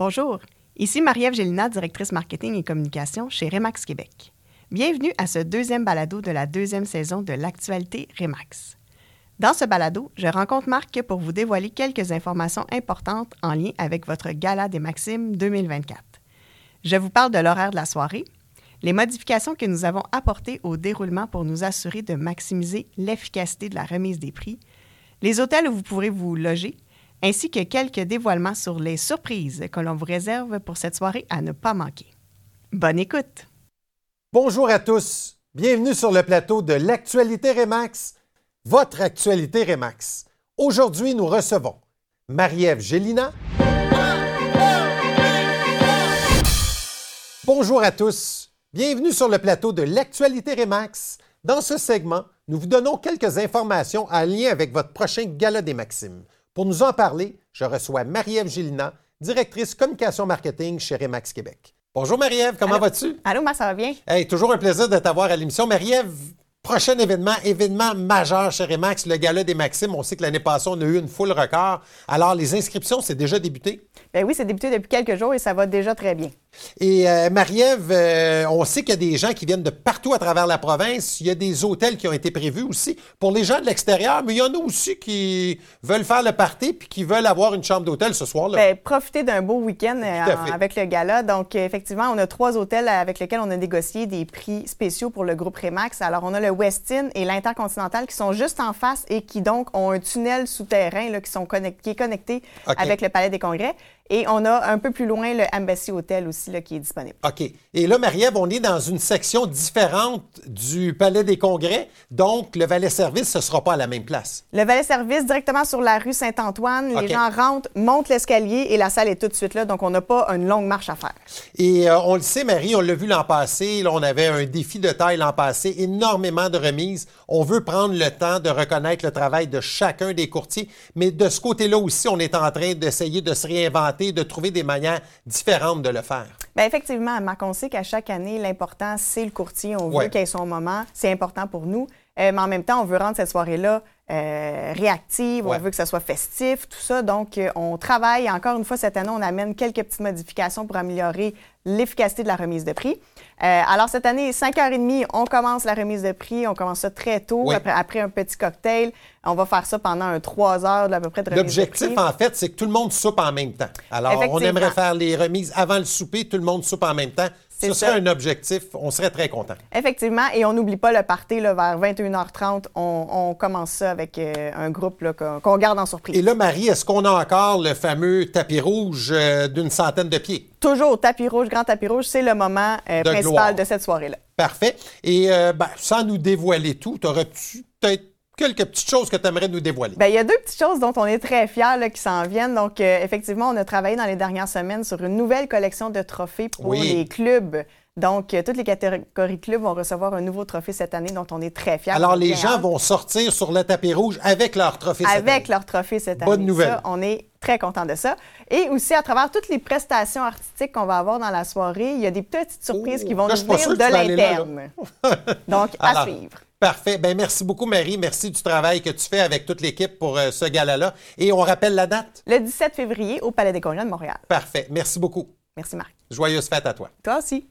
Bonjour, ici Marie-Ève Gélina, directrice marketing et communication chez Remax Québec. Bienvenue à ce deuxième balado de la deuxième saison de l'actualité Remax. Dans ce balado, je rencontre Marc pour vous dévoiler quelques informations importantes en lien avec votre Gala des Maximes 2024. Je vous parle de l'horaire de la soirée, les modifications que nous avons apportées au déroulement pour nous assurer de maximiser l'efficacité de la remise des prix, les hôtels où vous pourrez vous loger, ainsi que quelques dévoilements sur les surprises que l'on vous réserve pour cette soirée à ne pas manquer. Bonne écoute! Bonjour à tous. Bienvenue sur le plateau de l'actualité Remax, votre actualité Remax. Aujourd'hui, nous recevons Marie-Ève Gélina. Bonjour à tous. Bienvenue sur le plateau de l'actualité Remax. Dans ce segment, nous vous donnons quelques informations en lien avec votre prochain Gala des Maximes. Pour nous en parler, je reçois Marie-Ève Gélina, directrice communication marketing chez Remax Québec. Bonjour Marie-Ève, comment vas-tu? Allô, Marc, ça va bien? Hey, toujours un plaisir de t'avoir à l'émission. Marie-Ève, prochain événement, événement majeur chez Remax, le Gala des Maximes. On sait que l'année passée, on a eu une foule record. Alors, les inscriptions, c'est déjà débuté. Ben oui, c'est débuté depuis quelques jours et ça va déjà très bien. Et euh, Marie-Ève, euh, on sait qu'il y a des gens qui viennent de partout à travers la province. Il y a des hôtels qui ont été prévus aussi pour les gens de l'extérieur, mais il y en a aussi qui veulent faire le party puis qui veulent avoir une chambre d'hôtel ce soir-là. Ben, profiter d'un beau week-end euh, avec le gala. Donc, euh, effectivement, on a trois hôtels avec lesquels on a négocié des prix spéciaux pour le groupe Remax. Alors, on a le Westin et l'Intercontinental qui sont juste en face et qui, donc, ont un tunnel souterrain là, qui, sont connect- qui est connecté avec le Palais des Congrès. Et on a un peu plus loin le Embassy Hotel aussi là, qui est disponible. OK. Et là, Marie-Ève, on est dans une section différente du Palais des Congrès. Donc, le valet-service, ce ne sera pas à la même place. Le valet service directement sur la rue Saint-Antoine. Les gens rentrent, montent l'escalier et la salle est tout de suite là. Donc, on n'a pas une longue marche à faire. Et euh, on le sait, Marie, on l'a vu l'an passé. Là, on avait un défi de taille l'an passé, énormément de remises. On veut prendre le temps de reconnaître le travail de chacun des courtiers. Mais de ce côté-là aussi, on est en train d'essayer de se réinventer, de trouver des manières différentes de le faire. Bien, effectivement, Marc, on sait qu'à chaque année, l'important, c'est le courtier. On veut qu'il ait son moment. C'est important pour nous. Euh, mais en même temps, on veut rendre cette soirée-là euh, réactive. Ouais. On veut que ça soit festif, tout ça. Donc, euh, on travaille. Encore une fois, cette année, on amène quelques petites modifications pour améliorer l'efficacité de la remise de prix. Euh, alors, cette année, 5h30, on commence la remise de prix. On commence ça très tôt, après, après un petit cocktail. On va faire ça pendant un 3 heures de, à peu près de remise L'objectif, en fait, c'est que tout le monde soupe en même temps. Alors, on aimerait faire les remises avant le souper, tout le monde soupe en même temps. Ce serait un objectif. On serait très content. Effectivement, et on n'oublie pas le party là, vers 21h30. On, on commence ça avec euh, un groupe là, qu'on qu'on garde en surprise. Et là, Marie, est-ce qu'on a encore le fameux tapis rouge euh, d'une centaine de pieds? Toujours tapis rouge, grand tapis rouge, c'est le moment euh, De principal gloire. de cette soirée-là. Parfait. Et euh, ben, sans nous dévoiler tout, aurais-tu peut-être quelques petites choses que tu aimerais nous dévoiler? Ben, il y a deux petites choses dont on est très fiers là, qui s'en viennent. Donc, euh, effectivement, on a travaillé dans les dernières semaines sur une nouvelle collection de trophées pour Oui. les clubs. Donc, euh, toutes les catégories clubs vont recevoir un nouveau trophée cette année, dont on est très fiers. Alors, les bien gens hâte. vont sortir sur le tapis rouge avec leur trophée cette avec année. leur trophée cette Bonne année. nouvelle. Ça, on est très content de ça. Et aussi, à travers toutes les prestations artistiques qu'on va avoir dans la soirée, il y a des petites surprises Oh, qui vont là, nous venir de l'interne. Donc, à Alors, suivre. Parfait. Ben, merci beaucoup, Marie. Merci du travail que tu fais avec toute l'équipe pour euh, ce gala-là. Et on rappelle la date? Le 17 février au Palais des Congrès de Montréal. Parfait. Merci beaucoup. Merci, Marc. Joyeuse fête à toi. Toi aussi.